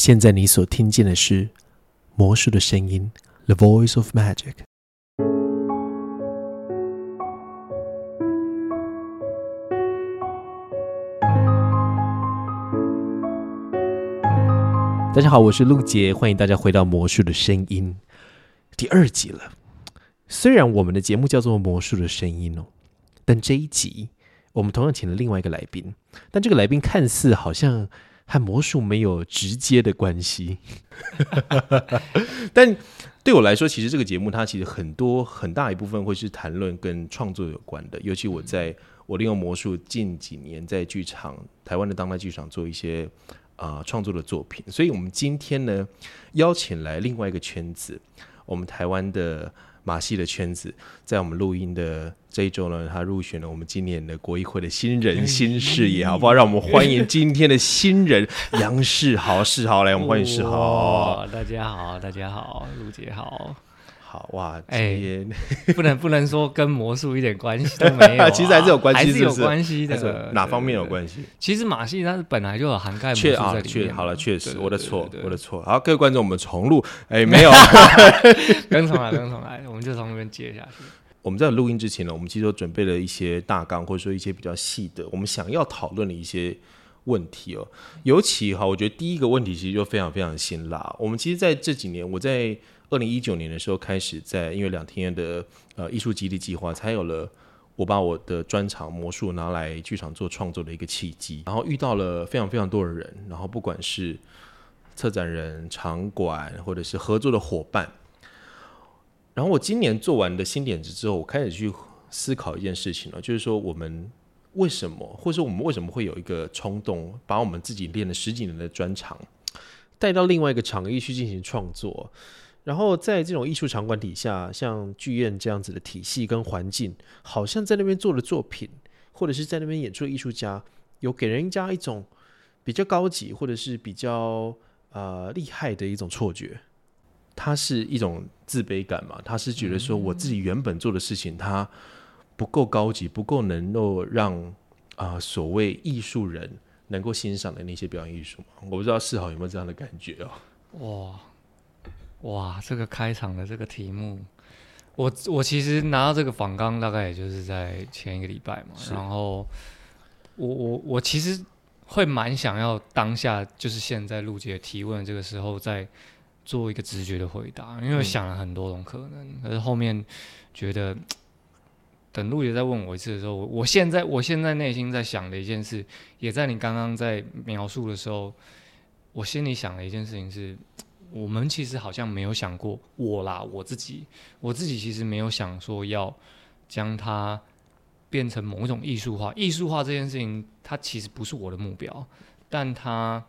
现在你所听见的是魔术的声音，The Voice of Magic。大家好，我是陆杰，欢迎大家回到《魔术的声音》第二集了。虽然我们的节目叫做《魔术的声音》哦，但这一集我们同样请了另外一个来宾，但这个来宾看似好像和魔术没有直接的关系，但对我来说，其实这个节目它其实很多很大一部分会是谈论跟创作有关的，尤其我在我利用魔术近几年在剧场台湾的当代剧场做一些。啊，创作的作品，所以我们今天呢邀请来另外一个圈子，我们台湾的马戏的圈子，在我们录音的这一周呢，他入选了我们今年的国艺会的新人新视野，好不好？让我们欢迎今天的新人 杨世豪，世豪来，我们欢迎世豪。大家好，大家好，陆姐好。好哇，哎，不能 不能说跟魔术一点关系都没有，其实还是有关系，还是有关系的。哪方面有关系？其实马戏它是本来就有涵盖魔术在里面。好了，确实，我的错，我的错。好，各位观众，我们重录。哎，没有，跟重来，跟重来，我们就从那边接下去。我们在录音之前呢，我们其实都准备了一些大纲，或者说一些比较细的，我们想要讨论的一些问题哦。尤其哈，我觉得第一个问题其实就非常非常辛辣。我们其实在这几年，我在。二零一九年的时候开始，在因为两天的呃艺术基地计划，才有了我把我的专场魔术拿来剧场做创作的一个契机。然后遇到了非常非常多的人，然后不管是策展人、场馆，或者是合作的伙伴。然后我今年做完的新点子之后，我开始去思考一件事情了，就是说我们为什么，或者说我们为什么会有一个冲动，把我们自己练了十几年的专长带到另外一个场域去进行创作？然后在这种艺术场馆底下，像剧院这样子的体系跟环境，好像在那边做的作品，或者是在那边演出的艺术家，有给人家一种比较高级或者是比较呃厉害的一种错觉。他是一种自卑感嘛？他是觉得说我自己原本做的事情，他不够高级，不够能够让啊所谓艺术人能够欣赏的那些表演艺术吗？我不知道世豪有没有这样的感觉哦？哇。哇，这个开场的这个题目，我我其实拿到这个访纲大概也就是在前一个礼拜嘛，然后我我我其实会蛮想要当下就是现在陆姐提问这个时候再做一个直觉的回答，因为想了很多种可能，可是后面觉得等陆姐再问我一次的时候，我现在我现在内心在想的一件事，也在你刚刚在描述的时候，我心里想的一件事情是。我们其实好像没有想过我啦，我自己，我自己其实没有想说要将它变成某一种艺术化。艺术化这件事情，它其实不是我的目标，但它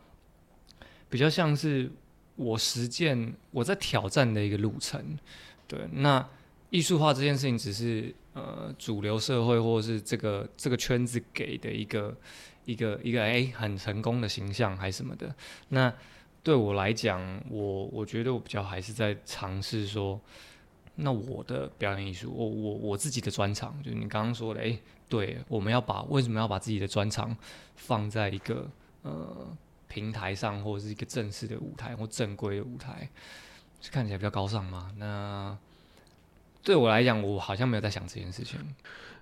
比较像是我实践我在挑战的一个路程。对，那艺术化这件事情，只是呃主流社会或是这个这个圈子给的一个一个一个哎很成功的形象还是什么的。那对我来讲，我我觉得我比较还是在尝试说，那我的表演艺术，我我我自己的专长，就是你刚刚说的，哎，对，我们要把为什么要把自己的专长放在一个呃平台上，或者是一个正式的舞台或正规的舞台，是看起来比较高尚吗？那对我来讲，我好像没有在想这件事情。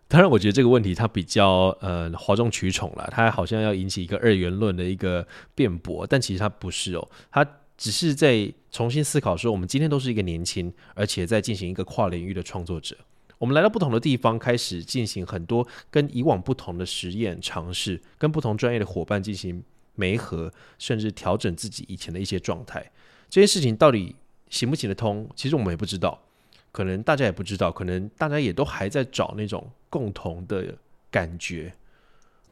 当然，我觉得这个问题它比较呃哗众取宠了，它好像要引起一个二元论的一个辩驳，但其实它不是哦，它只是在重新思考说，我们今天都是一个年轻，而且在进行一个跨领域的创作者，我们来到不同的地方，开始进行很多跟以往不同的实验尝试，跟不同专业的伙伴进行媒合，甚至调整自己以前的一些状态，这些事情到底行不行得通？其实我们也不知道。可能大家也不知道，可能大家也都还在找那种共同的感觉。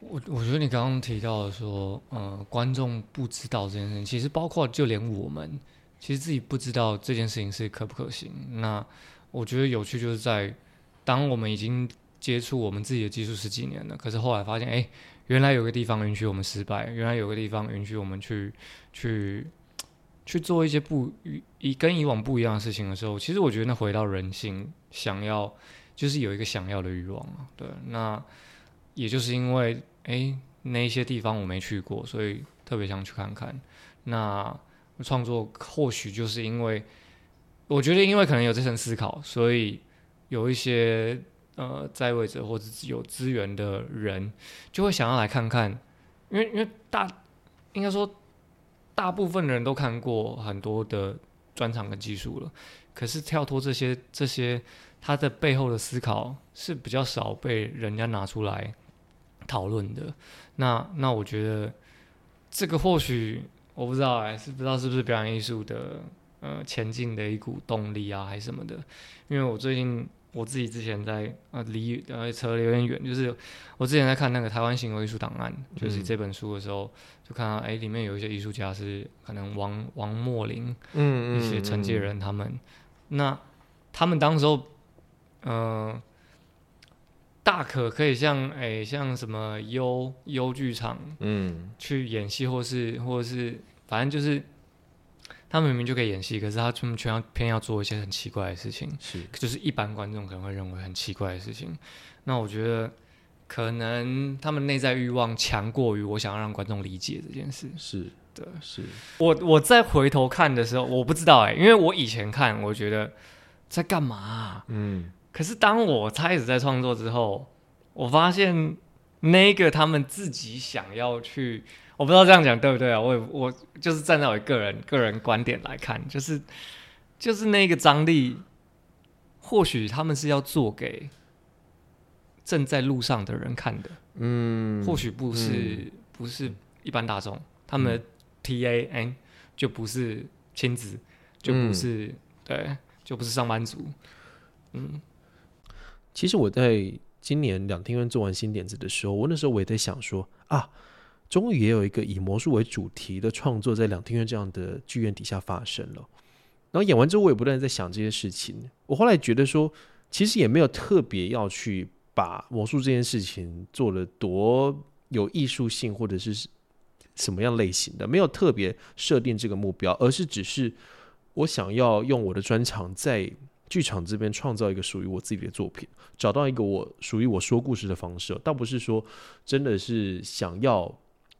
我我觉得你刚刚提到说，呃，观众不知道这件事情，其实包括就连我们，其实自己不知道这件事情是可不可行。那我觉得有趣就是在，当我们已经接触我们自己的技术十几年了，可是后来发现，哎，原来有个地方允许我们失败，原来有个地方允许我们去去。去做一些不以跟以往不一样的事情的时候，其实我觉得那回到人性，想要就是有一个想要的欲望啊。对，那也就是因为哎那一些地方我没去过，所以特别想去看看。那创作，或许就是因为我觉得，因为可能有这层思考，所以有一些呃在位者或者有资源的人就会想要来看看，因为因为大应该说大部分人都看过很多的专场跟技术了，可是跳脱这些这些它的背后的思考是比较少被人家拿出来讨论的。那那我觉得这个或许我不知道哎、是不知道是不是表演艺术的呃前进的一股动力啊，还是什么的。因为我最近我自己之前在呃离呃扯得有点远，就是我之前在看那个台湾行为艺术档案，就是这本书的时候，就看到哎、里面有一些艺术家是可能王王墨林嗯一些承接人他们，那他们当时候，呃，大可可以像哎、像什么优优剧场嗯。去演戏，或是或者是反正就是他们明明就可以演戏，可是他们全要偏要做一些很奇怪的事情，是。就是一般观众可能会认为很奇怪的事情。那我觉得可能他们内在欲望强过于我想要让观众理解这件事。是的是我我再回头看的时候，我不知道哎、因为我以前看，我觉得在干嘛啊、嗯可是当我开始在创作之后，我发现那个他们自己想要去，我不知道这样讲对不对啊？我也我就是站在我个人个人观点来看，就是就是那个张力，或许他们是要做给正在路上的人看的，嗯或许不是、不是一般大众，他们的 T A N、就不是亲子，就不是、对，就不是上班族，嗯。其实我在今年两厅院做完新点子的时候，我那时候我也在想说啊，终于也有一个以魔术为主题的创作在两厅院这样的剧院底下发生了。然后演完之后，我也不断在想这些事情。我后来觉得说，其实也没有特别要去把魔术这件事情做了多有艺术性，或者是什么样类型的，没有特别设定这个目标，而是只是我想要用我的专长在剧场这边创造一个属于我自己的作品，找到一个我属于我说故事的方式，倒不是说真的是想要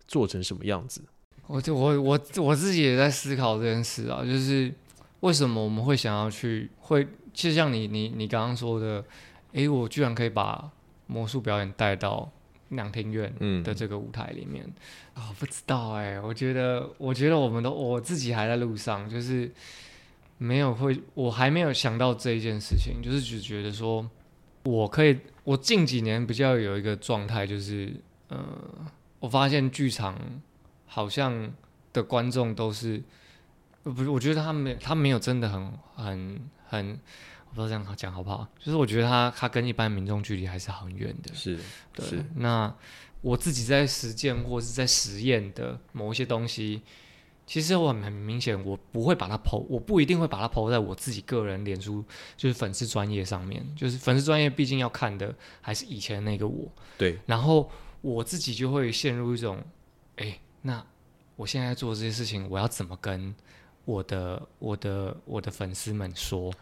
做成什么样子。我就我我我自己也在思考这件事啊，就是为什么我们会想要去会，就像你你你刚刚说的，诶，我居然可以把魔术表演带到两厅院嗯的这个舞台里面啊、不知道哎、我觉得我觉得我们都我自己还在路上，就是没有会，我还没有想到这一件事情，就是只觉得说我可以，我近几年比较有一个状态，就是呃，我发现剧场。好像的观众都是，呃不是，我觉得他没他没有真的很很很，我不知道这样讲好不好？就是我觉得他他跟一般民众距离还是很远的。是对是，那我自己在实践或是在实验的某一些东西，其实我很很明显，我不会把它抛，我不一定会把它抛在我自己个人脸书就是粉丝专业上面，就是粉丝专业毕竟要看的还是以前那个我。对，然后我自己就会陷入一种，哎，那我现在做这些事情，我要怎么跟我的我的我的粉丝们说？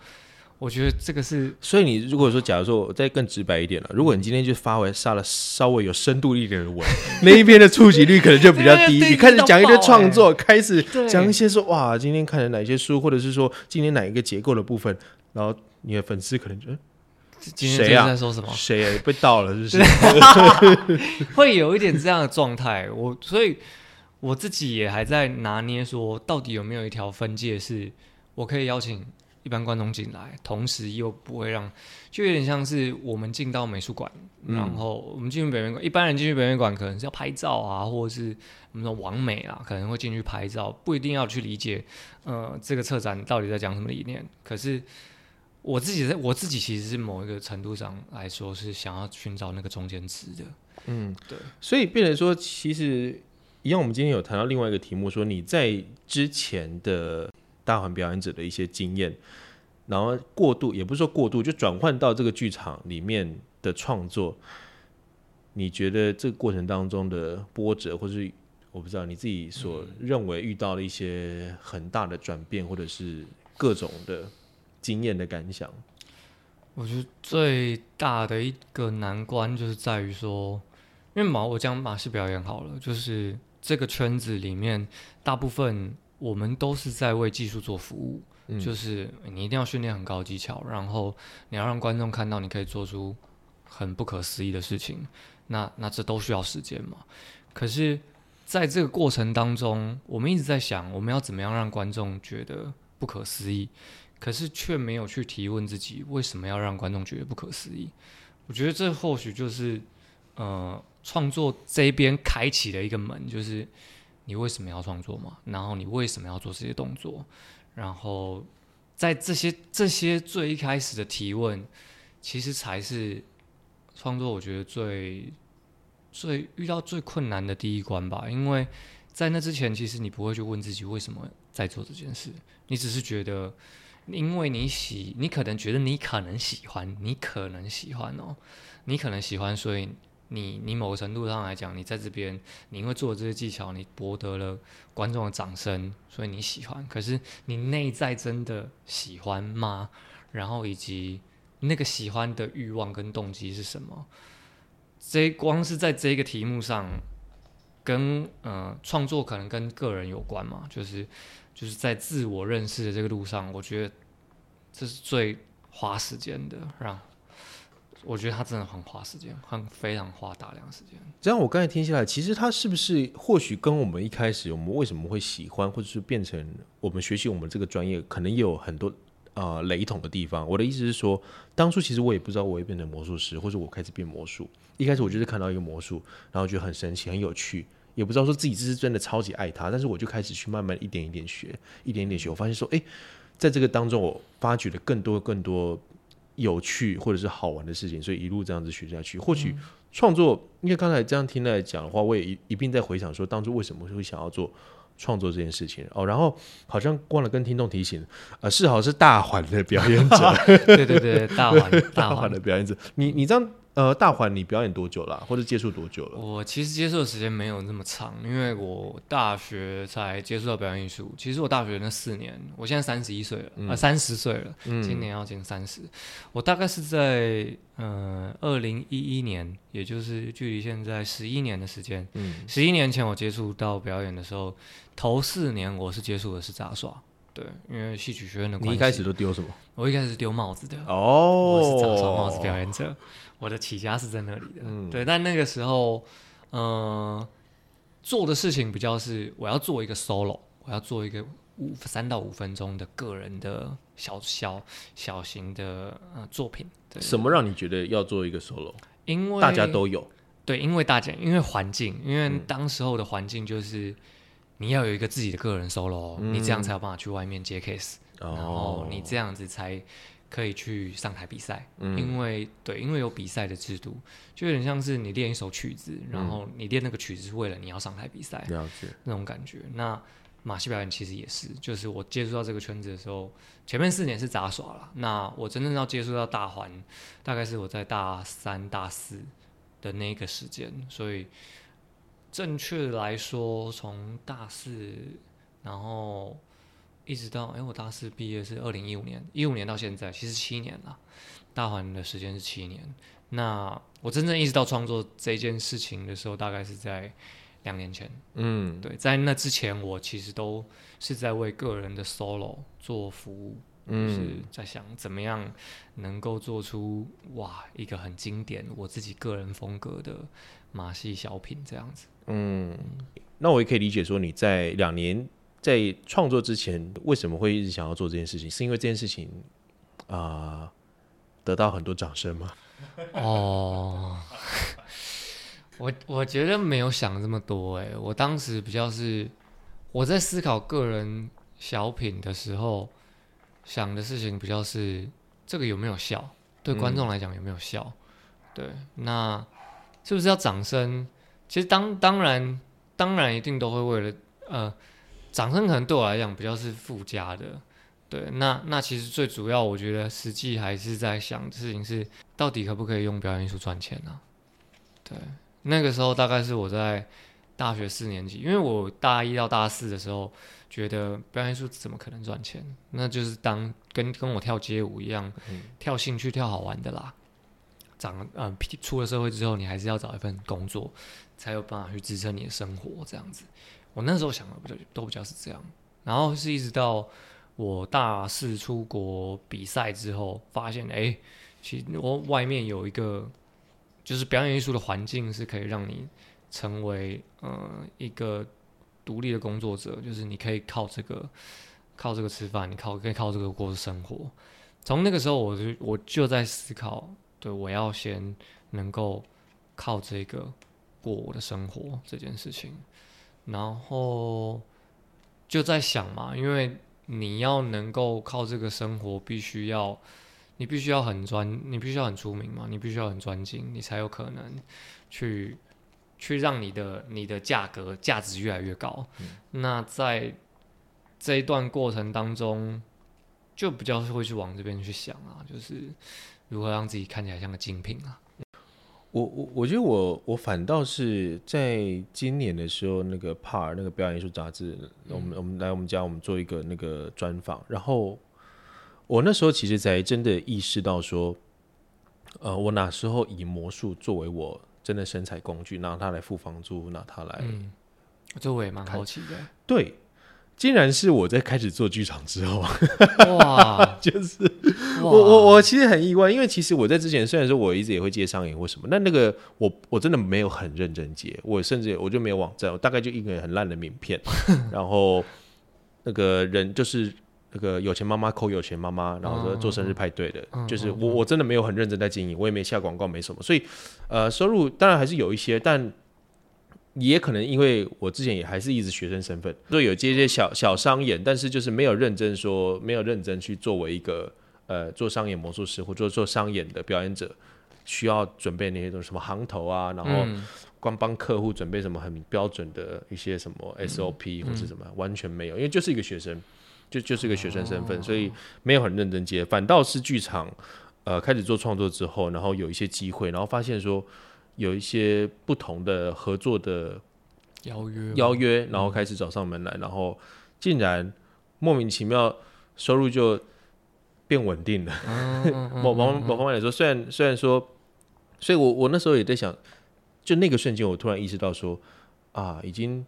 我觉得这个是所以你如果说，假如说我再更直白一点了，如果你今天就发回杀了稍微有深度一点的文，那一篇的触及率可能就比较低。你开始讲一堆低到爆创作，开始对讲一些说哇，今天看了哪些书，或者是说今天哪一个结构的部分，然后你的粉丝可能觉得今天在说什么？谁啊被盗了，是不是？会有一点这样的状态。我所以我自己也还在拿捏，说到底有没有一条分界，是我可以邀请一般观众进来，同时又不会让，就有点像是我们进到美术馆，嗯然后我们进去北美馆，一般人进去北美馆可能是要拍照啊，或者是我们说完美啊，可能会进去拍照，不一定要去理解，呃，这个策展到底在讲什么理念。可是我自己在我自己其实是某一个程度上来说，是想要寻找那个中间值的。嗯，对。所以变成说，其实一样，我们今天有谈到另外一个题目，说你在之前的大环表演者的一些经验，然后过渡，也不是说过渡，就转换到这个剧场里面的创作，你觉得这个过程当中的波折，或是我不知道你自己所认为遇到的一些很大的转变，或者是各种的经验的感想？我觉得最大的一个难关就是在于说，因为马我讲马戏表演好了，就是这个圈子里面大部分我们都是在为技术做服务，嗯就是你一定要训练很高技巧，然后你要让观众看到你可以做出很不可思议的事情，那那这都需要时间嘛。可是，在这个过程当中，我们一直在想，我们要怎么样让观众觉得不可思议，可是却没有去提问自己为什么要让观众觉得不可思议。我觉得这或许就是呃创作这一边开启的一个门，就是你为什么要创作嘛？然后你为什么要做这些动作？然后在这些这些最一开始的提问，其实才是创作我觉得最最遇到最困难的第一关吧。因为在那之前，其实你不会去问自己为什么在做这件事，你只是觉得。因为你喜，你可能觉得你可能喜欢，你可能喜欢哦，你可能喜欢，所以你你某个程度上来讲，你在这边，你因为做这些技巧，你博得了观众的掌声，所以你喜欢。可是你内在真的喜欢吗？然后以及那个喜欢的欲望跟动机是什么？这光是在这个题目上，跟呃创作可能跟个人有关嘛，就是。就是在自我认识的这个路上，我觉得这是最花时间的。让我觉得他真的很花时间，很非常花大量时间。这样我刚才听下来，其实他是不是或许跟我们一开始我们为什么会喜欢，或者是变成我们学习我们这个专业，可能也有很多呃雷同的地方。我的意思是说，当初其实我也不知道我会变成魔术师，或者我开始变魔术。一开始我就是看到一个魔术，然后觉得很神奇、很有趣。也不知道说自己这是真的超级爱他，但是我就开始去慢慢一点一点学，一点一点学。我发现说，哎，在这个当中，我发掘了更多更多有趣或者是好玩的事情，所以一路这样子学下去。或许创作，因为刚才这样听来讲的话，我也一一并在回想说，当初为什么会想要做创作这件事情哦。然后好像忘了跟听众提醒，呃，世豪是大环的表演者，对对对，大环 大环的表演者，你你这样。呃，大环你表演多久了，或者接触多久了？我其实接触的时间没有那么长，因为我大学才接触到表演艺术。其实我大学那四年，我现在三十一岁了，啊，三十岁了，今年要进三十。我大概是在呃二零一一年，也就是距离现在十一年的时间。嗯，十一年前我接触到表演的时候，头四年我是接触的是杂耍。对，因为戏曲学院的关系。你一开始都丢什么？我一开始丢帽子的。哦，我是杂耍帽子表演者。我的起家是在那里的，对，但那个时候，嗯，做的事情比较是我要做一个 solo，我要做一个五三到五分钟的个人的小小小型的呃作品。什么让你觉得要做一个 solo？因为大家都有，对，因为大家因为环境，因为当时候的环境就是你要有一个自己的个人 solo，你这样才有办法去外面接 case，然后你这样子才。可以去上台比赛，因为对，因为有比赛的制度，就有点像是你练一首曲子，然后你练那个曲子是为了你要上台比赛，了解那种感觉。那马戏表演其实也是，就是我接触到这个圈子的时候，前面四年是杂耍了，那我真正要接触到大环，大概是我在大三、大四的那个时间，所以正确来说，从大四，然后。一直到哎，我大四毕业是二零一五年，一五年到现在其实七年了，大环的时间是七年。那我真正意识到创作这件事情的时候，大概是在两年前。嗯，对，在那之前，我其实都是在为个人的 solo 做服务，就是在想怎么样能够做出哇一个很经典我自己个人风格的马戏小品这样子。嗯，那我也可以理解说你在两年。在创作之前，为什么会一直想要做这件事情？是因为这件事情啊得到很多掌声吗？哦，我我觉得没有想这么多哎，我当时比较是我在思考个人小品的时候，想的事情比较是这个有没有效，对观众来讲有没有效？对，那是不是要掌声？其实当当然当然一定都会为了呃。掌声可能对我来讲比较是附加的，对，那那其实最主要，我觉得实际还是在想事情是，到底可不可以用表演艺术赚钱呢？对，那个时候大概是我在大学四年级，因为我大一到大四的时候，觉得表演艺术怎么可能赚钱？那就是当跟跟我跳街舞一样，跳兴趣、跳好玩的啦。长嗯，出了社会之后，你还是要找一份工作，才有办法去支撑你的生活，这样子。我那时候想的比较都比较是这样，然后是一直到我大四出国比赛之后，发现哎、诶其实我外面有一个就是表演艺术的环境是可以让你成为呃一个独立的工作者，就是你可以靠这个靠这个吃饭，你靠可以靠这个过生活。从那个时候，我就我就在思考，对我要先能够靠这个过我的生活这件事情，然后就在想嘛，因为你要能够靠这个生活，必须要你必须要很专，你必须要很出名嘛，你必须要很专精，你才有可能去去让你的你的价格价值越来越高。那在这一段过程当中，就比较会去往这边去想啊，就是如何让自己看起来像个精品啊。我我我觉得我我反倒是在今年的时候，那个 PAR 那个表演艺术杂志，我们我们来我们家，我们做一个那个专访，然后我那时候其实才真的意识到说，呃，我哪时候以魔术作为我真的身材工具，拿它来付房租，拿它来、嗯，这我也蛮好奇的。对，竟然是我在开始做剧场之后，哇，就是我我我我其实很意外，因为其实我在之前虽然说我一直也会接商演或什么，但那个我我真的没有很认真接，我甚至我就没有网站，我大概就一个很烂的名片，然后那个人就是那个有钱妈妈扣有钱妈妈，然后说做生日派对的，嗯就是我我真的没有很认真在经营，我也没下广告，没什么，所以呃收入当然还是有一些，但。也可能因为我之前也还是一直学生身份，所以有接一些小小商演，但是就是没有认真说，没有认真去作为一个呃做商演魔术师或者做商演的表演者，需要准备那些东西，什么行头啊，然后嗯。光帮客户准备什么很标准的一些什么 SOP 或是什么，完全没有，因为就是一个学生，就就是一个学生身份，所以没有很认真接，反倒是剧场呃开始做创作之后，然后有一些机会，然后发现说有一些不同的合作的邀约。邀约，然后开始找上门来，然后竟然莫名其妙收入就变稳定了。嗯 某某某方面来说，虽然虽然说，所以我我那时候也在想，就那个瞬间，我突然意识到说，啊，已经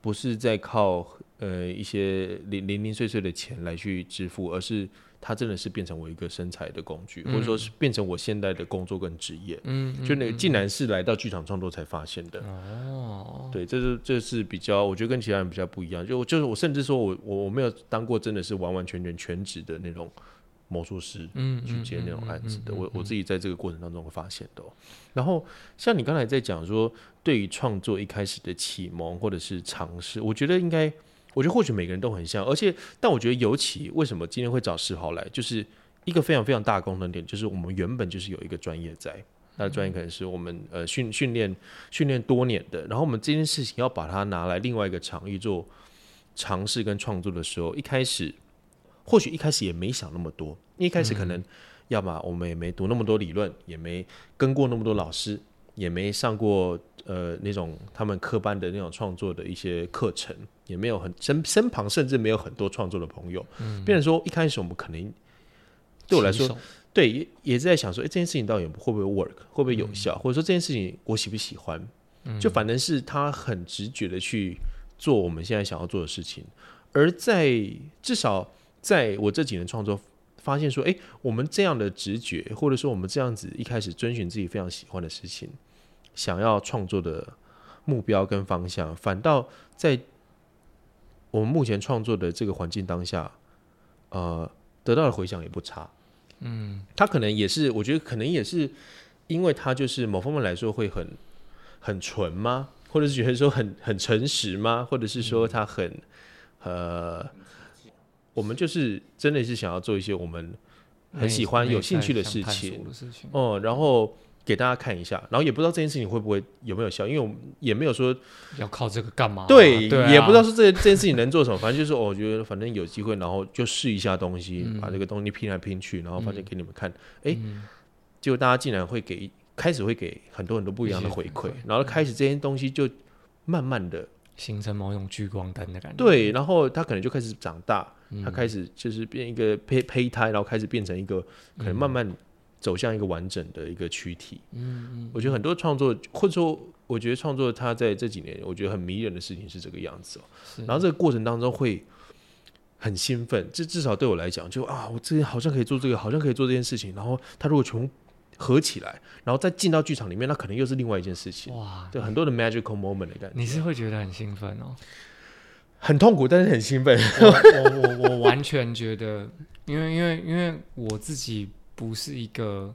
不是在靠呃一些零零零碎碎的钱来去支付，而是它真的是变成我一个身材的工具，或者说是变成我现在的工作跟职业。嗯，就那个竟然是来到剧场创作才发现的。哦，对，这是这是比较，我觉得跟其他人比较不一样。就就是我甚至说我我我没有当过真的是完完全全全职的那种魔术师，嗯去接那种案子的。嗯嗯嗯我我自己在这个过程当中会发现的哦、然后像你刚才在讲说，对于创作一开始的启蒙或者是尝试，我觉得应该，我觉得或许每个人都很像，而且但我觉得尤其为什么今天会找世豪来，就是一个非常非常大的功能点，就是我们原本就是有一个专业在。那专业可能是我们呃训训练训练多年的，然后我们这件事情要把它拿来另外一个场域做尝试跟创作的时候，一开始或许一开始也没想那么多，一开始可能要么我们也没读那么多理论，也没跟过那么多老师，也没上过呃那种他们科班的那种创作的一些课程，也没有很身身旁甚至没有很多创作的朋友，嗯，变成说一开始我们可能对我来说对，也也是在想说，哎、这件事情到底会不会 work，会不会有效，或者说这件事情我喜不喜欢？就反正是他很直觉的去做我们现在想要做的事情，而在至少在我这几年创作，发现说，哎、我们这样的直觉，或者说我们这样子一开始遵循自己非常喜欢的事情，想要创作的目标跟方向，反倒在我们目前创作的这个环境当下，呃，得到的回响也不差。嗯，他可能也是，我觉得可能也是，因为他就是某方面来说会很很纯吗？或者是觉得说很很诚实吗？或者是说他很呃，我们就是真的是想要做一些我们很喜欢、有兴趣的事情，哦、然后给大家看一下，然后也不知道这件事情会不会有没有效，因为我们也没有说要靠这个干嘛？对，对啊，也不知道说这这件事情能做什么，反正就是、哦我觉得反正有机会，然后就试一下东西，嗯把这个东西拼来拼去，然后发现给你们看，哎、结果大家竟然会给开始会给很多很多不一样的回馈，然后开始这些东西就慢慢的形成某种聚光灯的感觉。对，然后他可能就开始长大，嗯他开始就是变一个胚胚胎，然后开始变成一个可能慢慢走向一个完整的一个躯体。嗯嗯，我觉得很多创作，或者说我觉得创作它在这几年，我觉得很迷人的事情是这个样子哦。然后这个过程当中会很兴奋，这至少对我来讲，就啊，我之前好像可以做这个，好像可以做这件事情。然后他如果全部合起来，然后再进到剧场里面，那可能又是另外一件事情。哇，对，很多的 magical moment 的感觉。你是会觉得很兴奋哦？很痛苦，但是很兴奋。我我我我完全觉得，因为因为因为我自己不是一个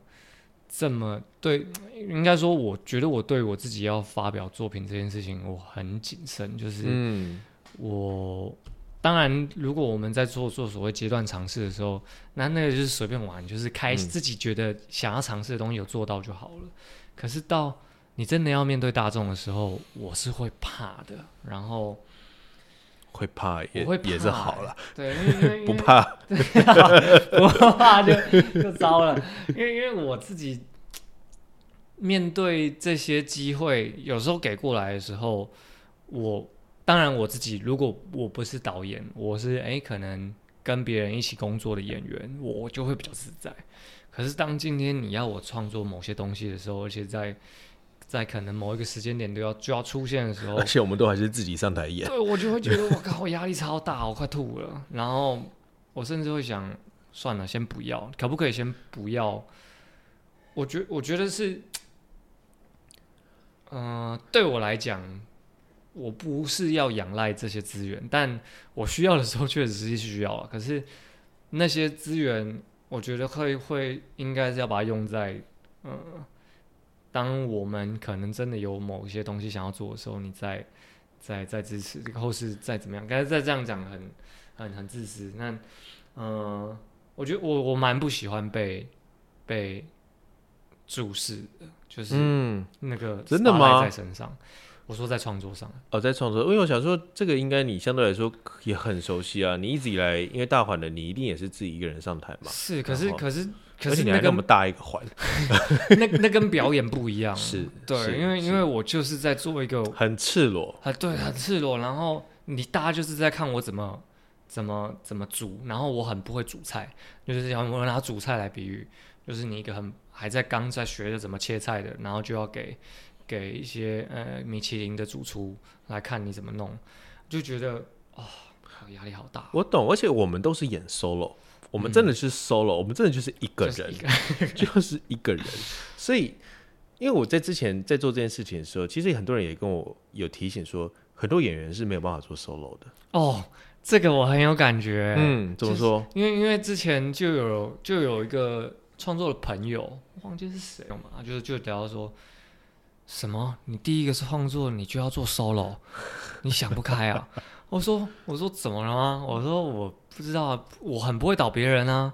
这么对，应该说，我觉得我对我自己要发表作品这件事情，我很谨慎，就是嗯，我。当然，如果我们在做做所谓阶段尝试的时候，那那个就是随便玩，就是开嗯自己觉得想要尝试的东西有做到就好了。可是到你真的要面对大众的时候，我是会怕的。然后会怕也我会怕也是好了，对，因为不怕。不怕就 就糟了。因为因为我自己面对这些机会，有时候给过来的时候，我当然我自己如果我不是导演，我是诶可能跟别人一起工作的演员，我就会比较自在。可是当今天你要我创作某些东西的时候，而且在在可能某一个时间点都要就要出现的时候而，且我们都还是自己上台演。对我就会觉得我靠，我压力超大，我快吐了。然后我甚至会想，算了，先不要，可不可以先不要？我觉我觉得是，嗯、对我来讲，我不是要仰赖这些资源，但我需要的时候确实是需要了。可是那些资源，我觉得会会应该是要把它用在，嗯、当我们可能真的有某些东西想要做的时候，你再再再支持，或是再怎么样，刚才再这样讲很很很自私。那嗯、呃我觉得我我蛮不喜欢被被注视的，就是嗯，那个真的吗在身上，我说在创作上，哦，在创作，因为我想说，这个应该你相对来说也很熟悉啊。你一直以来，因为大环的，你一定也是自己一个人上台嘛。是，可是可是可是你还那么大一个环，那那跟表演不一样，是对，是因为因为我就是在做一个很赤裸。啊，对，很赤裸。然后你大家就是在看我怎么怎么怎么煮，然后我很不会煮菜，就是要我拿煮菜来比喻，就是你一个很还在刚在学着怎么切菜的，然后就要给给一些呃米其林的主厨来看你怎么弄，就觉得啊、好压力好大。我懂，而且我们都是演 solo，我们真的是 solo，、我们真的就是一个人嗯 就是一，个人。所以，因为我在之前在做这件事情的时候，其实很多人也跟我有提醒说，很多演员是没有办法做 solo 的。哦，这个我很有感觉。嗯，怎么说？因为因为之前就有就有一个创作的朋友，忘记是谁了嘛，就是就聊到说，什么你第一个是创作，你就要做 solo，你想不开啊？我说我说怎么了吗？我说我不知道，我很不会导别人啊，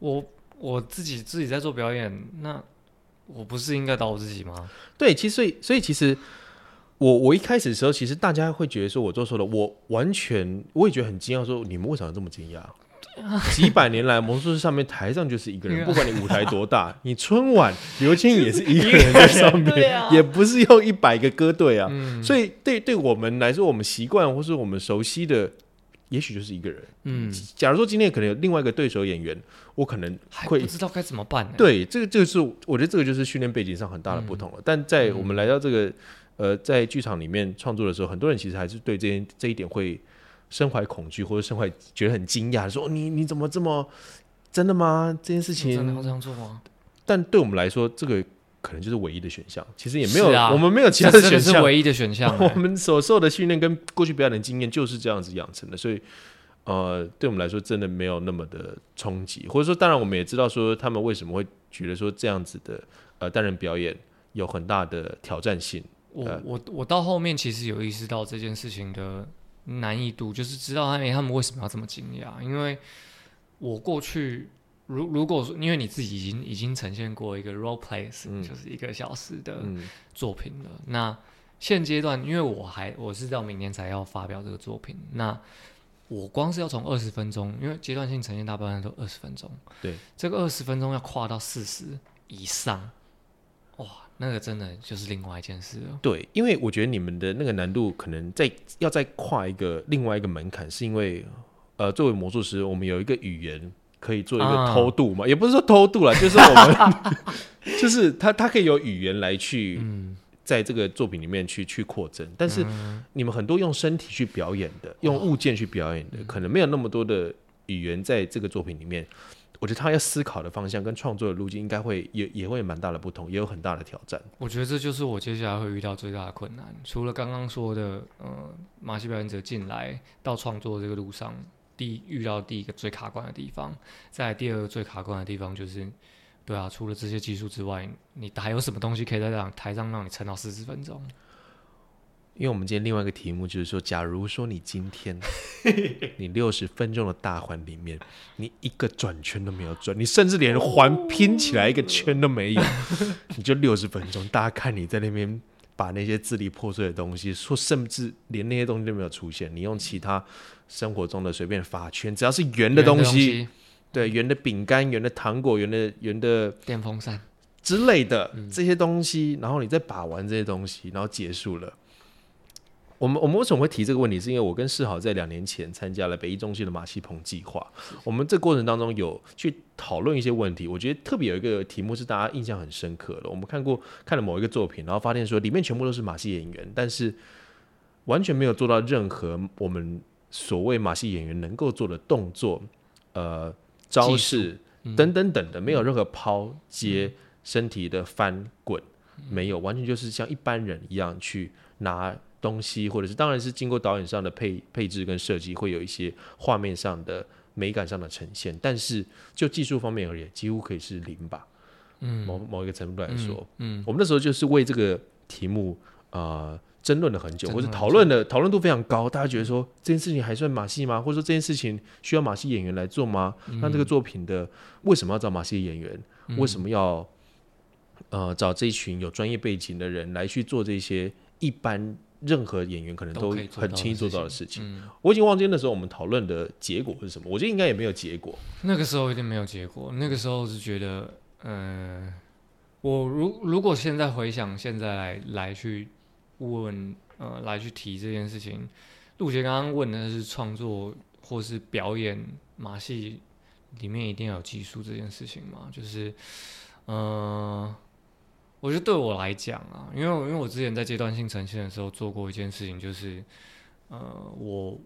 我我自己自己在做表演，那我不是应该导我自己吗？对，其实所以所以其实我我一开始的时候，其实大家会觉得说我做错了，我完全我也觉得很惊讶，说你们为什么这么惊讶？几百年来，魔术师上面台上就是一个人，不管你舞台多大，你春晚刘青也是一个人在上面，啊。也不是用一百个歌队啊。嗯。所以对对我们来说，我们习惯或是我们熟悉的，也许就是一个人。嗯，假如说今天可能有另外一个对手演员，我可能会不知道该怎么办呢、对，这个就是我觉得这个就是训练背景上很大的不同了。但在我们来到这个呃在剧场里面创作的时候，很多人其实还是对这件这一点会身怀恐惧，或者身怀觉得很惊讶，说你你怎么这么真的吗？这件事情，真的要这样做吗？但对我们来说，这个可能就是唯一的选项。其实也没有，啊我们没有其他的选项。是唯一的选项、我欸。们所受的训练跟过去表演的经验就是这样子养成的，所以呃，对我们来说真的没有那么的冲击，或者说，当然我们也知道说他们为什么会觉得说这样子的呃单人表演有很大的挑战性。我呃我我到后面其实有意识到这件事情的难易度，就是知道他们他们为什么要这么惊讶，因为我过去如如果说，因为你自己已经已经呈现过一个 role play，、嗯。就是一个小时的嗯。作品了，那现阶段因为我还我是到明年才要发表这个作品，那我光是要从二十分钟，因为阶段性呈现大部分都二十分钟，对，这个二十分钟要跨到四十以上，哇，那个真的就是另外一件事了。对，因为我觉得你们的那个难度可能在要再跨一个另外一个门槛，是因为呃，作为魔术师，我们有一个语言可以做一个啊偷渡嘛，也不是说偷渡啦，就是我们 就是他他可以有语言来去嗯，在这个作品里面去去扩增。但是你们很多用身体去表演的，用物件去表演的，可能没有那么多的语言在这个作品里面。我觉得他要思考的方向跟创作的路径应该会也也会蛮大的不同，也有很大的挑战。我觉得这就是我接下来会遇到最大的困难。除了刚刚说的，呃，马戏表演者进来到创作这个路上，第一遇到第一个最卡关的地方，在第二个最卡关的地方就是，对啊，除了这些技术之外，你还有什么东西可以在台上让你撑到四十分钟？因为我们今天另外一个题目就是说，假如说你今天 你六十分钟的大环里面，你一个转圈都没有转，你甚至连环拼起来一个圈都没有，你就六十分钟，大家看你在那边把那些支离破碎的东西，说甚至连那些东西都没有出现，你用其他生活中的随便发圈，只要是圆的东西，对，圆的饼干、圆的糖果、圆的圆的电风扇。之类的这些东西，然后你再把玩这些东西，然后结束了。我们我们为什么会提这个问题？是因为我跟世豪在两年前参加了北艺中心的马戏棚计划。我们这过程当中有去讨论一些问题。我觉得特别有一个题目是大家印象很深刻的。我们看过看了某一个作品，然后发现说里面全部都是马戏演员，但是完全没有做到任何我们所谓马戏演员能够做的动作、呃招式等等等的，没有任何抛接、身体的翻滚，没有，完全就是像一般人一样去拿。东西，或者是当然是经过导演上的配配置跟设计，会有一些画面上的美感上的呈现。但是就技术方面而言，几乎可以是零吧。嗯，某某一个程度来说，嗯，我们那时候就是为这个题目啊争论了很久，或者讨论的讨论度非常高。大家觉得说这件事情还算马戏吗？或者说这件事情需要马戏演员来做吗？那这个作品的为什么要找马戏演员？为什么要呃找这一群有专业背景的人来去做这些一般？任何演员可能都很轻易做到的事情，我已经忘记那时候我们讨论的结果是什么。我觉得应该也没有结果。那个时候一定没有结果。那个时候是觉得，嗯，我如如果现在回想，现在来来去问，呃，来去提这件事情，陆杰刚刚问的是创作或是表演马戏里面一定要有技术这件事情吗？就是，嗯。我觉得对我来讲啊，因为因为我之前在阶段性呈现的时候做过一件事情，就是，呃，我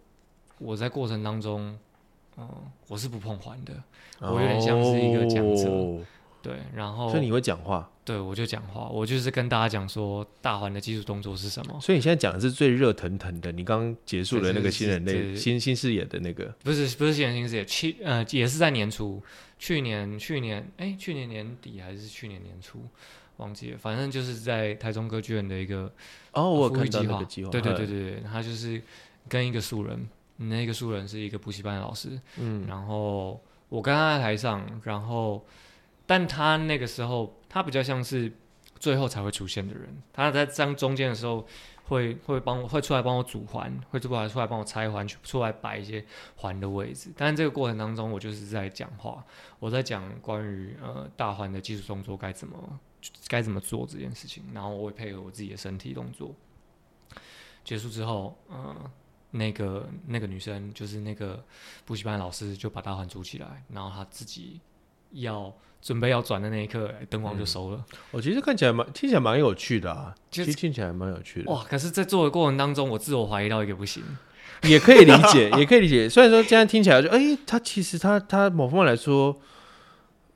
我在过程当中，嗯，我是不碰环的，我有点像是一个讲者，对，然后所以你会讲话，对我就讲话，我就是跟大家讲说大环的技术动作是什么。所以你现在讲的是最热腾腾的，你刚结束了那个新人类新新视野的那个，不是不是新人新视野，去呃也是在年初，去年去年哎去年年底还是去年年初。忘记了，反正就是在台中歌剧院的一个哦，我看到那个计划，对对对对对，他就是跟一个素人，那个素人是一个补习班的老师，嗯，然后我跟他在台上，然后但他那个时候他比较像是最后才会出现的人，他在张中间的时候会会帮我会出来帮我组环，会出来出来帮我拆环，出来摆一些环的位置，但是这个过程当中我就是在讲话，我在讲关于呃大环的技术动作该怎么。该怎么做这件事情，然后我会配合我自己的身体动作。结束之后，嗯，那个那个女生就是那个补习班老师就把大环组起来，然后她自己要准备要转的那一刻，灯光就收了。我其实看起来蛮听起来蛮有趣的啊，其实听起来蛮有趣的。哇！可是，在做的过程当中，我自我怀疑到一个不行。也可以理解，也可以理解。虽然说这样听起来就，哎，他其实他他某方面来说。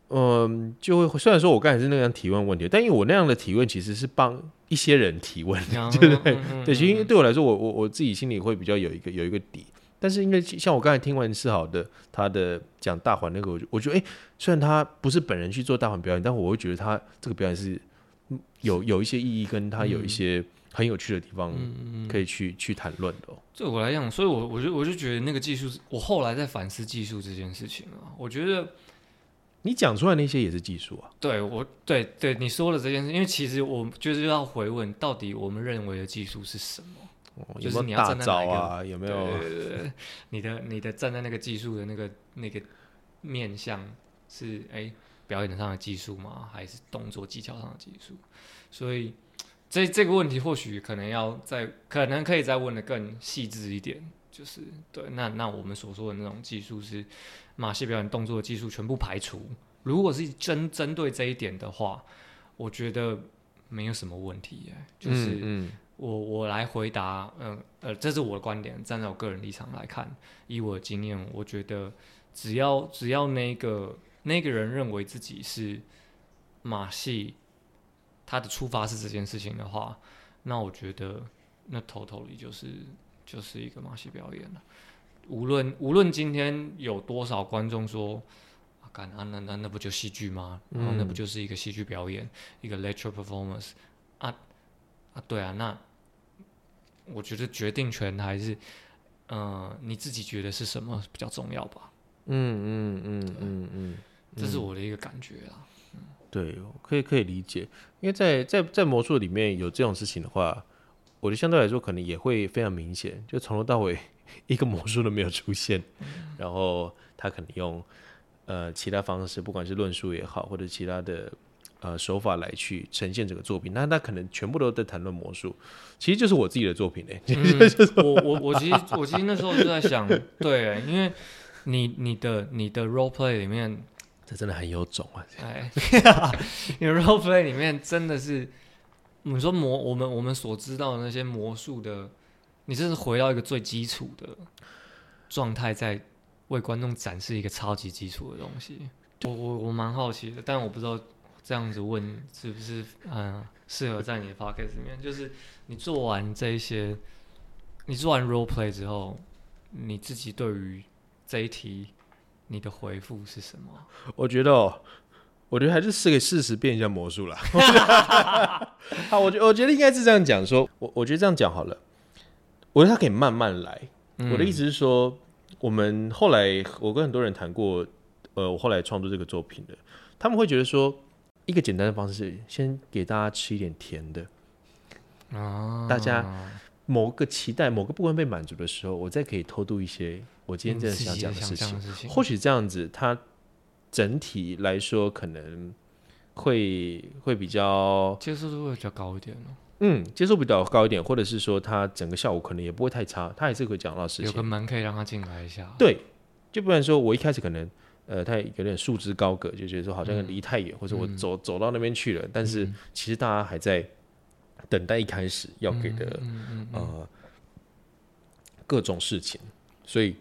嗯，就会虽然说我刚才是那样提问问题，但因为我那样的提问其实是帮一些人提问，对不对？对，其实对我来说，我我我自己心里会比较有一个有一个底。但是因为像我刚才听完世豪的他的讲大环那个，我我觉得哎，虽然他不是本人去做大环表演，但我会觉得他这个表演是有有一些意义，跟他有一些很有趣的地方可以去去谈论的。对我来讲，所以我我就我就觉得那个技术，我后来在反思技术这件事情啊，我觉得。你讲出来那些也是技术啊？对，我对对你说了这件事，因为其实我就是要回问，到底我们认为的技术是什么？就是你要站在哪个？有没有？你的你的站在那个技术的那个那个面向是哎表演上的技术吗？还是动作技巧上的技术？所以这这个问题或许可能要再可能可以再问的更细致一点。就是对，那那我们所说的那种技术是马戏表演动作的技术全部排除。如果是针针对这一点的话，我觉得没有什么问题耶，就是嗯我我来回答，嗯呃，这是我的观点，站在我个人立场来看，以我的经验，我觉得只要只要那个那个人认为自己是马戏，他的出发是这件事情的话，那我觉得那 totally 就是就是一个马戏表演了。无论无论今天有多少观众说。啊，干啊，那那那不就戏剧吗？然后那不就是一个戏剧表演，一个 lecture performance 啊啊，对啊，那我觉得决定权还是，呃，你自己觉得是什么比较重要吧？嗯嗯嗯嗯嗯，这是我的一个感觉啦。对，可以可以理解，因为在在在魔术里面有这种事情的话，我觉得相对来说可能也会非常明显，就从头到尾一个魔术都没有出现，然后他可能用呃其他方式，不管是论述也好，或者其他的呃手法来去呈现这个作品，那他可能全部都在谈论魔术，其实就是我自己的作品嘞。嗯、我我我其实我其实那时候就在想，对，因为你你的你的 role play 里面，这真的很有种啊！哎，你的 role play 里面真的是，你说魔我们我们所知道的那些魔术的，你这是回到一个最基础的状态，在为观众展示一个超级基础的东西。我我我蛮好奇的，但我不知道这样子问是不是嗯适合在你的 p o c k e t 里面。就是你做完这一些，你做完 role play 之后，你自己对于这一题你的回复是什么？我觉得哦，我觉得还是是给事实变一下魔术啦。好，我觉我觉得应该是这样讲，说我我觉得这样讲好了。我觉得他可以慢慢来。我的意思是说，我们后来我跟很多人谈过，呃，我后来创作这个作品的，他们会觉得说，一个简单的方式是先给大家吃一点甜的，啊，大家某个期待某个部分被满足的时候，我再可以偷渡一些我今天真的想讲的事情。事情或许这样子，它整体来说可能会会比较接受度会比较高一点哦。嗯接受比较高一点，或者是说它整个效果可能也不会太差，他还是会讲到事情有个。门可以让他进来一下。对，就不然说我一开始可能呃，他有点束之高阁，就觉得说好像离太远，或者我嗯走走到那边去了，但是其实大家还在等待一开始要给的呃各种事情，所以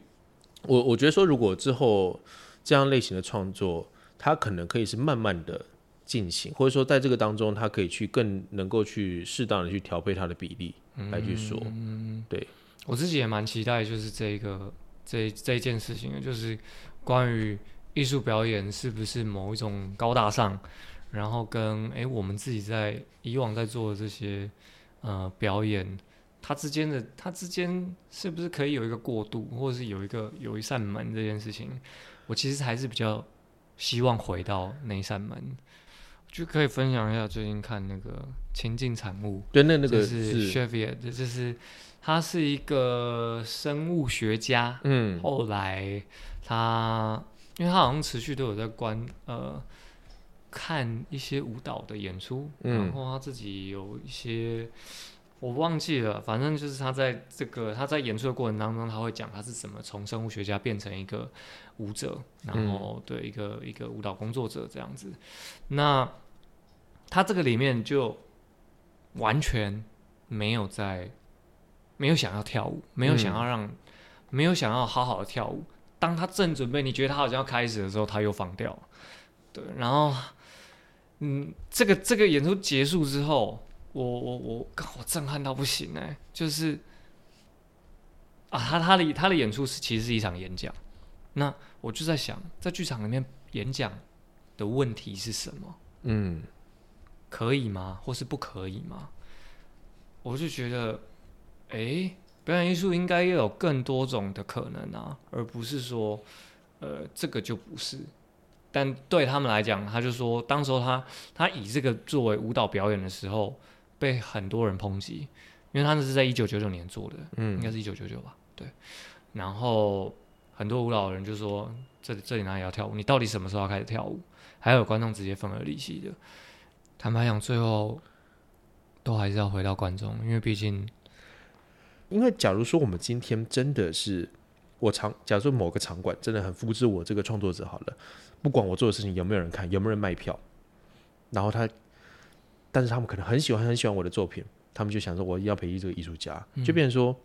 我我觉得说，如果之后这样类型的创作，它可能可以是慢慢的进行，或者说在这个当中，它可以去更能够去适当的去调配它的比例来去说，嗯对，我自己也蛮期待，就是这一个这这一件事情的，就是关于艺术表演是不是某一种高大上，然后跟诶我们自己在以往在做的这些呃表演，它之间的它之间是不是可以有一个过渡，或者是有一个有一扇门这件事情，我其实还是比较希望回到那一扇门。就可以分享一下最近看那个《情境产物》，对，那那个就是 Chevier，这就是他是一个生物学家，嗯。后来他因为他好像持续都有在观呃看一些舞蹈的演出，嗯。然后他自己有一些我忘记了，反正就是他在这个他在演出的过程当中，他会讲他是怎么从生物学家变成一个舞者，然后对一个一个舞蹈工作者这样子。那他这个里面就完全没有在没有想要跳舞，没有想要让、没有想要好好的跳舞。当他正准备，你觉得他好像要开始的时候，他又放掉了。对，然后，嗯，这个这个演出结束之后，我我我，我震撼到不行哎、就是啊，他他的他的演出是其实是一场演讲。那我就在想，在剧场里面演讲的问题是什么？嗯可以吗？或是不可以吗？我就觉得，哎，表演艺术应该要有更多种的可能啊，而不是说，呃，这个就不是。但对他们来讲，他就说，当时候他他以这个作为舞蹈表演的时候，被很多人抨击，因为他那是在一九九九年做的，嗯应嗯该是一九九九吧，对。然后很多舞蹈人就说，这里这里哪里要跳舞？你到底什么时候要开始跳舞？还有观众直接分而离析的。坦白讲，最后都还是要回到观众，因为毕竟，因为假如说我们今天真的是我场，假如说某个场馆真的很复制我这个创作者好了，不管我做的事情有没有人看，有没有人卖票，然后他但是他们可能很喜欢很喜欢我的作品，他们就想说我要培育这个艺术家，嗯就变成说，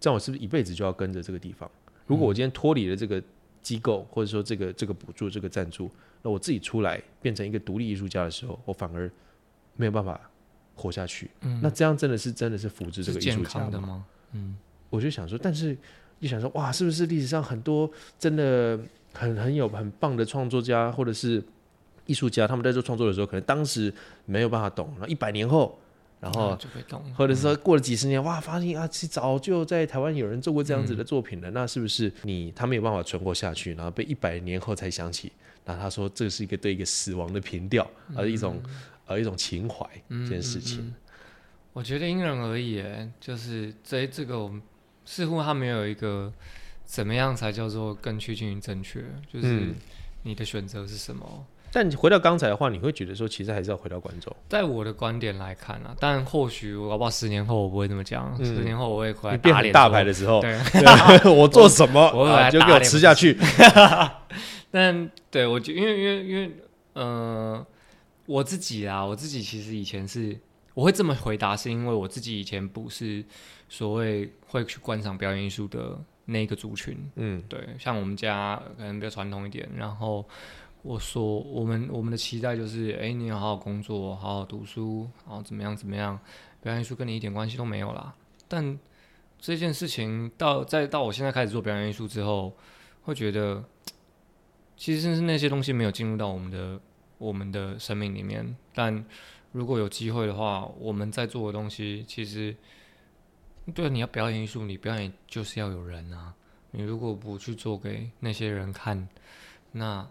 这样我是不是一辈子就要跟着这个地方？如果我今天脱离了这个机构，或者说这个这个补助、这个赞助，那我自己出来变成一个独立艺术家的时候，我反而没有办法活下去。那这样真的是真的是扶持这个艺术家的吗？嗯，我就想说，但是又想说，哇，是不是历史上很多真的很很有很棒的创作家或者是艺术家，他们在做创作的时候，可能当时没有办法懂，然后一百年后，然后那就会懂。或者说过了几十年，哇，发现啊，其实早就在台湾有人做过这样子的作品了。那是不是你他没有办法存活下去，然后被一百年后才想起？那他说这是一个对一个死亡的凭吊，而一种而一种情怀这件事情。我觉得因人而异，哎，就是这这个我们似乎他没有一个怎么样才叫做更趋近于正确，就是嗯你的选择是什么。但回到刚才的话，你会觉得说，其实还是要回到观众。在我的观点来看啊，但或许我搞不好十年后我不会这么讲，嗯十年后我会回来打脸大牌的时候，对，对 我做什么我就给我吃下去。但对我就因为因为因为呃，我自己啊，我自己其实以前是我会这么回答，是因为我自己以前不是所谓会去观赏表演艺术的那个族群。嗯对，像我们家可能比较传统一点，然后我说我们我们的期待就是，哎、你要好好工作，好好读书，然后怎么样怎么样，表演艺术跟你一点关系都没有啦。但这件事情到再到我现在开始做表演艺术之后，会觉得其实是那些东西没有进入到我们的我们的生命里面。但如果有机会的话，我们在做的东西，其实对你要表演艺术，你表演就是要有人啊。你如果不去做给那些人看，那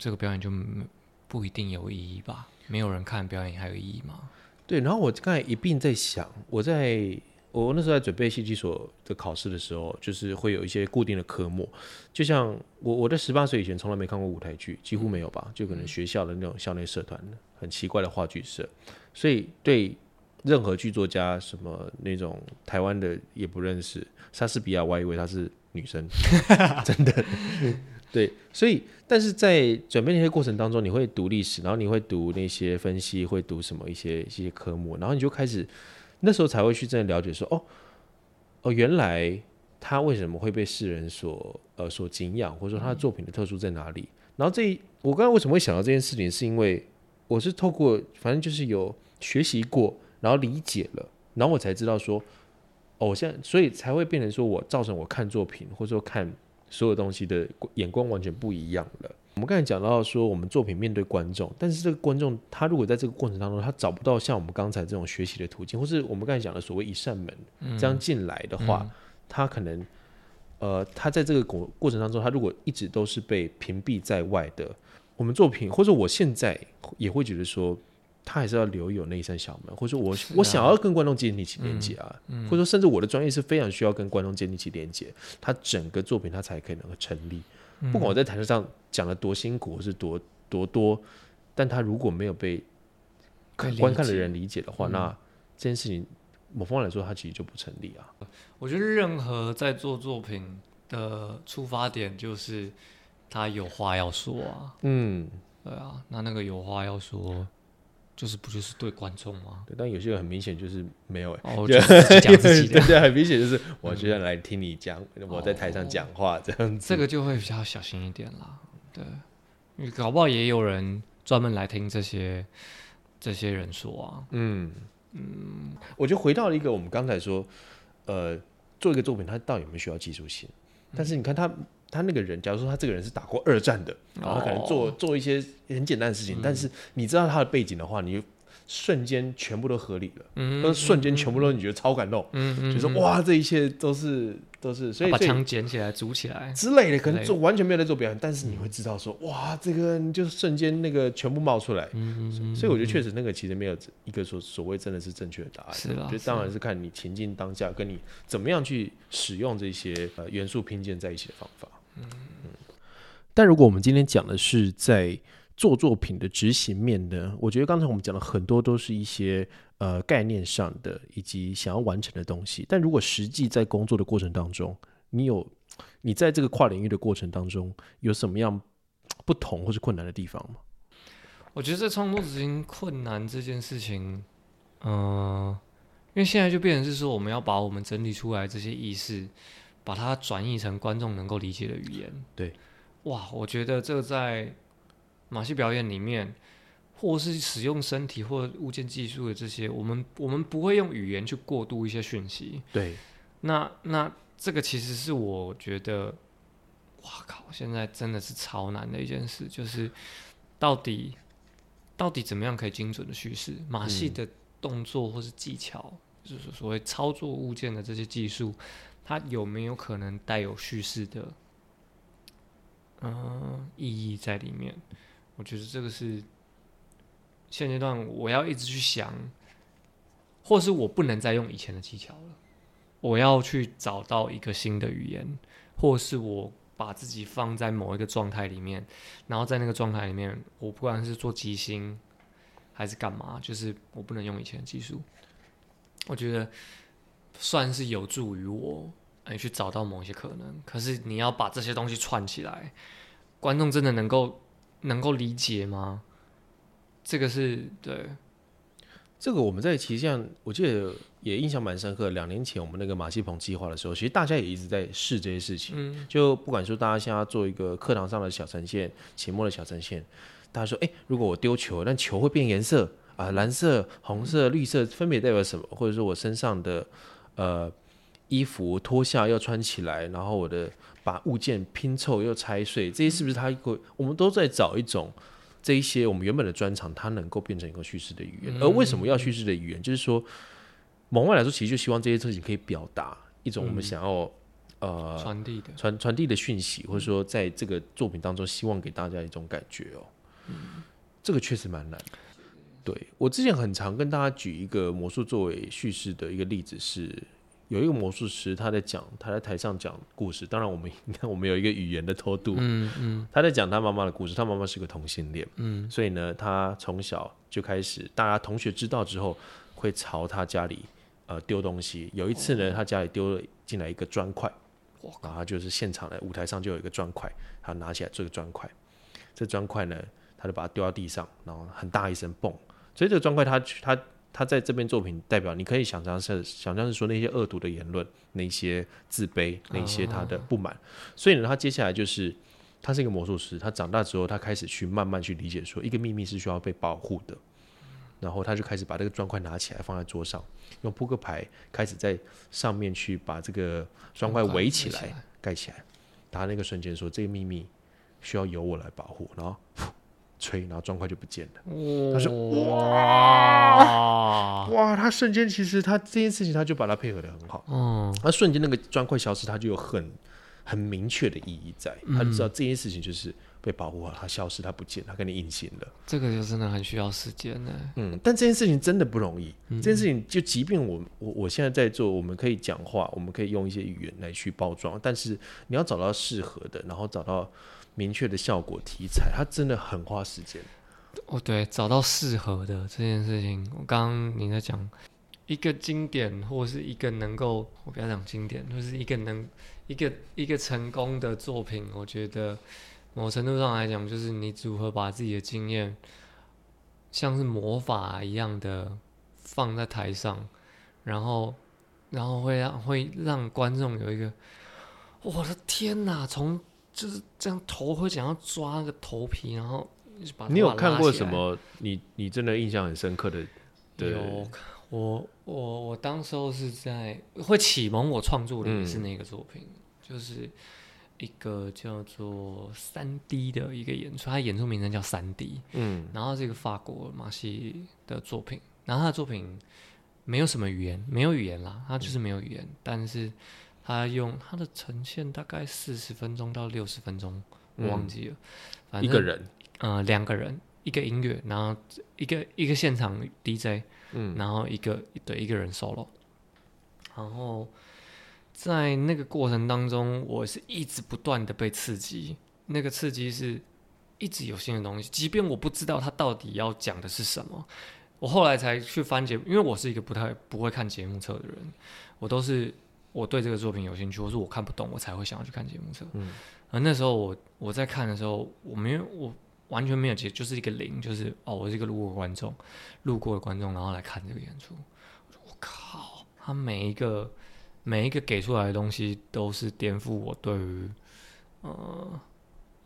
这个表演就没不一定有意义吧？没有人看表演还有意义吗？对。然后我刚才一并在想，我在我那时候在准备戏剧所的考试的时候，就是会有一些固定的科目，就像我我在十八岁以前从来没看过舞台剧，几乎没有吧？就可能学校的那种校内社团很奇怪的话剧社，所以对任何剧作家什么那种台湾的也不认识，莎士比亚我还以为她是女生，真的。对，所以但是在准备那些过程当中，你会读历史，然后你会读那些分析，会读什么一些一些科目，然后你就开始那时候才会去真的了解说，哦哦，原来他为什么会被世人所呃所敬仰，或者说他的作品的特殊在哪里。然后这我刚才为什么会想到这件事情，是因为我是透过反正就是有学习过，然后理解了，然后我才知道说，哦，现在所以才会变成说我造成我看作品或者说看所有东西的眼光完全不一样了。我们刚才讲到说，我们作品面对观众，但是这个观众他如果在这个过程当中，他找不到像我们刚才这种学习的途径，或是我们刚才讲的所谓一扇门、这样进来的话，他可能呃，他在这个过过程当中，他如果一直都是被屏蔽在外的，我们作品或者我现在也会觉得说，他还是要留有那一扇小门，或者说我、我想要跟观众建立起连接啊，或者说甚至我的专业是非常需要跟观众建立起连接，他整个作品他才可以能够成立。不管我在台上讲的多辛苦，或是多多多，但他如果没有被观看的人理解的话，那这件事情某方面来说，它其实就不成立啊。我觉得任何在做作品的出发点就是他有话要说啊，嗯，对啊，那那个有话要说，就是不就是对观众吗？对，但有些人很明显就是没有、欸，哦，就是讲自己的，对 对，很明显就是我就要来听你讲，我在台上讲话这样子。这个就会比较小心一点啦。对，因为搞不好也有人专门来听这些这些人说啊。嗯嗯，我就回到了一个我们刚才说，呃，做一个作品，它到底有没有需要技术性？但是你看他他那个人，假如说他这个人是打过二战的，然后他可能做、做一些很简单的事情，但是你知道他的背景的话，你就瞬间全部都合理了，嗯都瞬间全部都你觉得超感动，嗯嗯，就说哇，这一切都是都是，所以把枪捡起来组起来。之类的，可能做完全没有在做表演，但是你会知道说，哇，这个就是瞬间那个全部冒出来，嗯所以我觉得确实那个其实没有一个说所谓真的是正确的答案，是啦。我觉得当然是看你情境当下，跟你怎么样去使用这些呃元素拼接在一起的方法。但如果我们今天讲的是在做作品的执行面呢，我觉得刚才我们讲了很多都是一些呃概念上的以及想要完成的东西，但如果实际在工作的过程当中，你有你在这个跨领域的过程当中有什么样不同或是困难的地方吗？我觉得在创作执行困难这件事情，嗯、因为现在就变成是说，我们要把我们整理出来这些意识，把它转译成观众能够理解的语言。对，哇，我觉得这个在马戏表演里面，或是使用身体或物件技术的这些，我们我们不会用语言去过渡一些讯息。对，那那这个其实是我觉得，哇靠，现在真的是超难的一件事，就是到底到底怎么样可以精准的叙事马戏的动作或是技巧，就是所谓操作物件的这些技术，它有没有可能带有叙事的嗯、意义在里面？我觉得这个是现阶段我要一直去想，或是我不能再用以前的技巧了。我要去找到一个新的语言，或是我把自己放在某一个状态里面，然后在那个状态里面，我不管是做即兴还是干嘛，就是我不能用以前的技术。我觉得算是有助于我哎去找到某些可能，可是你要把这些东西串起来，观众真的能够能够理解吗？这个是对，这个我们在其实像我记得也印象蛮深刻。两年前我们那个马戏棚计划的时候，其实大家也一直在试这些事情。嗯，就不管说大家现在要做一个课堂上的小呈现、期末的小呈现，大家说，哎、如果我丢球，那球会变颜色啊，蓝色、红色、绿色分别代表什么？或者说我身上的呃衣服脱下要穿起来，然后我的把物件拼凑又拆碎，这些是不是它一个？我们都在找一种这一些我们原本的专长，它能够变成一个叙事的语言。而为什么要叙事的语言？就是说，往外来说，其实就希望这些事情可以表达一种我们想要、呃传递的，传传递的讯息，或者说在这个作品当中，希望给大家一种感觉哦。这个确实蛮难的。对我之前很常跟大家举一个魔术作为叙事的一个例子是，有一个魔术师他在讲他在台上讲故事，当然我们你看我们有一个语言的偷渡，嗯嗯。他在讲他妈妈的故事，他妈妈是个同性恋，嗯。所以呢，他从小就开始，大家同学知道之后会朝他家里呃丢东西。有一次呢，他家里丢了进来一个砖块，哇然后他就是现场的舞台上就有一个砖块，他拿起来这个砖块，这砖块呢，他就把它丢到地上，然后很大一声蹦，所以这个砖块他他他在这边作品代表，你可以想象是想象是说那些恶毒的言论，那些自卑，那些他的不满，所以呢，他接下来就是。他是一个魔术师，他长大之后，他开始去慢慢去理解说，一个秘密是需要被保护的。然后他就开始把这个砖块拿起来放在桌上，用扑克牌开始在上面去把这个砖块围起来、盖起来。他那个瞬间说，这个秘密需要由我来保护，然后噗吹，然后砖块就不见了。他说哇，哇，他瞬间其实他这件事情他就把它配合的很好，嗯他瞬间那个砖块消失，他就有很很明确的意义在，他就知道这件事情就是被保护好，它消失，它不见，它跟你隐形了。这个就真的很需要时间呢。嗯，但这件事情真的不容易。这件事情就即便我我我现在在做，我们可以讲话，我们可以用一些语言来去包装，但是你要找到适合的，然后找到明确的效果题材，它真的很花时间。哦，对，找到适合的这件事情，我刚刚你在讲一个经典，或是一个能够，我不要讲经典，就是一个能一个一个成功的作品，我觉得某程度上来讲，就是你如何把自己的经验，像是魔法一样的放在台上，然后然后会让会让观众有一个，我的天哪，从就是这样头会想要抓那个头皮，然后把头你有看过什么你你真的印象很深刻的？对有，我我我当时候是在会启蒙我创作的也是那个作品，就是一个叫做三 D 的一个演出，它演出名称叫三 D，嗯然后是一个法国马戏的作品，然后他的作品没有什么语言，没有语言啦，他就是没有语言，但是他用他的呈现大概四十分钟到六十分钟，我忘记了，反正一个人，呃两个人一个音乐，然后一个一个现场 DJ，嗯。然后一个对一个人 solo，然后在那个过程当中，我是一直不断的被刺激，那个刺激是一直有新的东西，即便我不知道他到底要讲的是什么，我后来才去翻节目，因为我是一个不太不会看节目册的人，我都是我对这个作品有兴趣，或是我看不懂，我才会想要去看节目册。嗯，而那时候我我在看的时候，我没有我完全没有接，就是一个零，就是哦，我是一个路过观众，路过的观众，然后来看这个演出。我靠，他每一个每一个给出来的东西都是颠覆我对于呃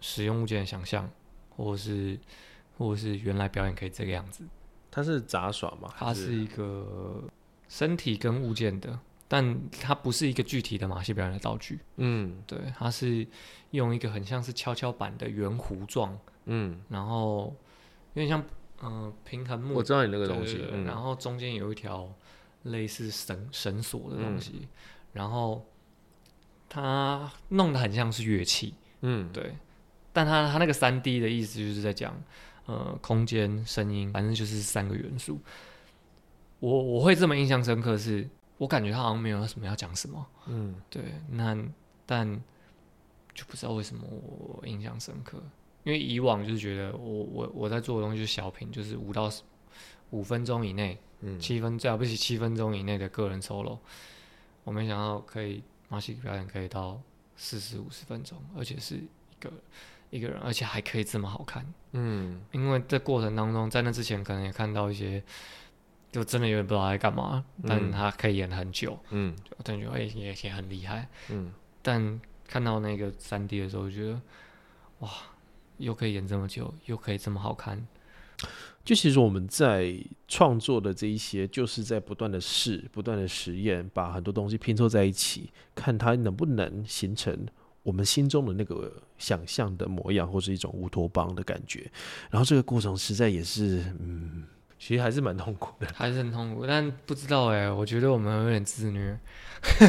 使用物件的想象，或者是或者是原来表演可以这个样子。它是杂耍吗？它是一个身体跟物件的，但它不是一个具体的马戏表演的道具。嗯。对，它是用一个很像是跷跷板的圆弧状，嗯，然后有点像嗯、呃平衡木我知道你那个东西对，对嗯。然后中间有一条类似绳绳索的东西，嗯。然后它弄得很像是乐器，嗯。对，但它它那个三 D 的意思就是在讲，呃，空间、声音，反正就是三个元素。我我会这么印象深刻是，我感觉他好像没有什么要讲什么，嗯。对，那但就不知道为什么我印象深刻，因为以往就是觉得我我我在做的东西就是小品，就是五到五分钟以内，嗯。七分最了不起七分钟以内的个人 solo，我没想到可以马戏表演可以到四十五十分钟，而且是一个一个人，而且还可以这么好看。嗯。因为在过程当中，在那之前可能也看到一些，就真的有点不知道他在干嘛，但嗯他可以演很久，嗯我感觉哎也也很厉害。嗯但看到那个三 D 的时候，我觉得哇，又可以演这么久，又可以这么好看。就其实我们在创作的这一些，就是在不断的试、不断的实验，把很多东西拼凑在一起，看它能不能形成我们心中的那个想象的模样，或是一种乌托邦的感觉。然后这个过程实在也是，嗯，其实还是蛮痛苦的。还是很痛苦，但不知道哎、我觉得我们有点自虐。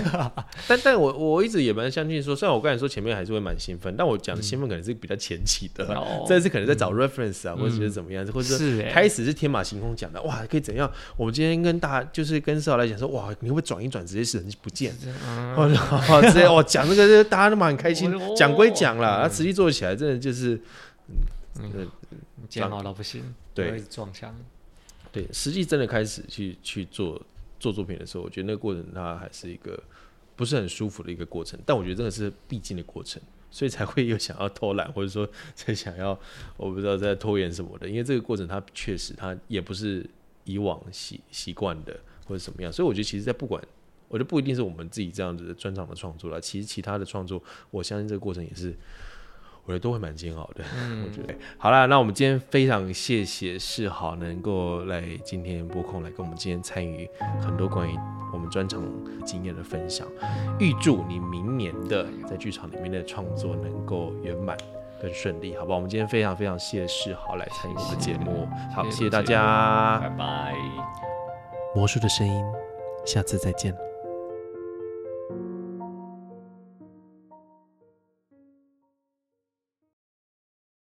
但但我我一直也蛮相信说，虽然我刚才说前面还是会蛮兴奋，但我讲的兴奋可能是比较前期的，哦这次可能在找 reference 啊，或者是怎么样，或者是哎、开始是天马行空讲的，哇，可以怎样？我们今天跟大就是跟少来讲说，哇，你会不会转一转，直接人不见？嗯，哦，直接哦讲这个，大家都蛮很开心我。讲归讲了，那实际做起来真的就是，嗯煎熬到不行，对撞墙。对，实际真的开始去去做做作品的时候，我觉得那个过程它还是一个不是很舒服的一个过程，但我觉得这个是必经的过程，所以才会有想要偷懒，或者说在想要我不知道在拖延什么的，因为这个过程它确实它也不是以往习习惯的或者怎么样，所以我觉得其实，在不管。我觉得不一定是我们自己这样子的专场的创作啦，其实其他的创作，我相信这个过程也是，我觉得都会蛮煎熬的。我觉得好啦，那我们今天非常谢谢世豪能够来今天播控来跟我们今天参与很多关于我们专场经验的分享。预祝你明年的在剧场里面的创作能够圆满更顺利，好吧？我们今天非常非常谢谢世豪来参与我们的节目，好，谢谢大家拜。拜。魔术的声音，下次再见。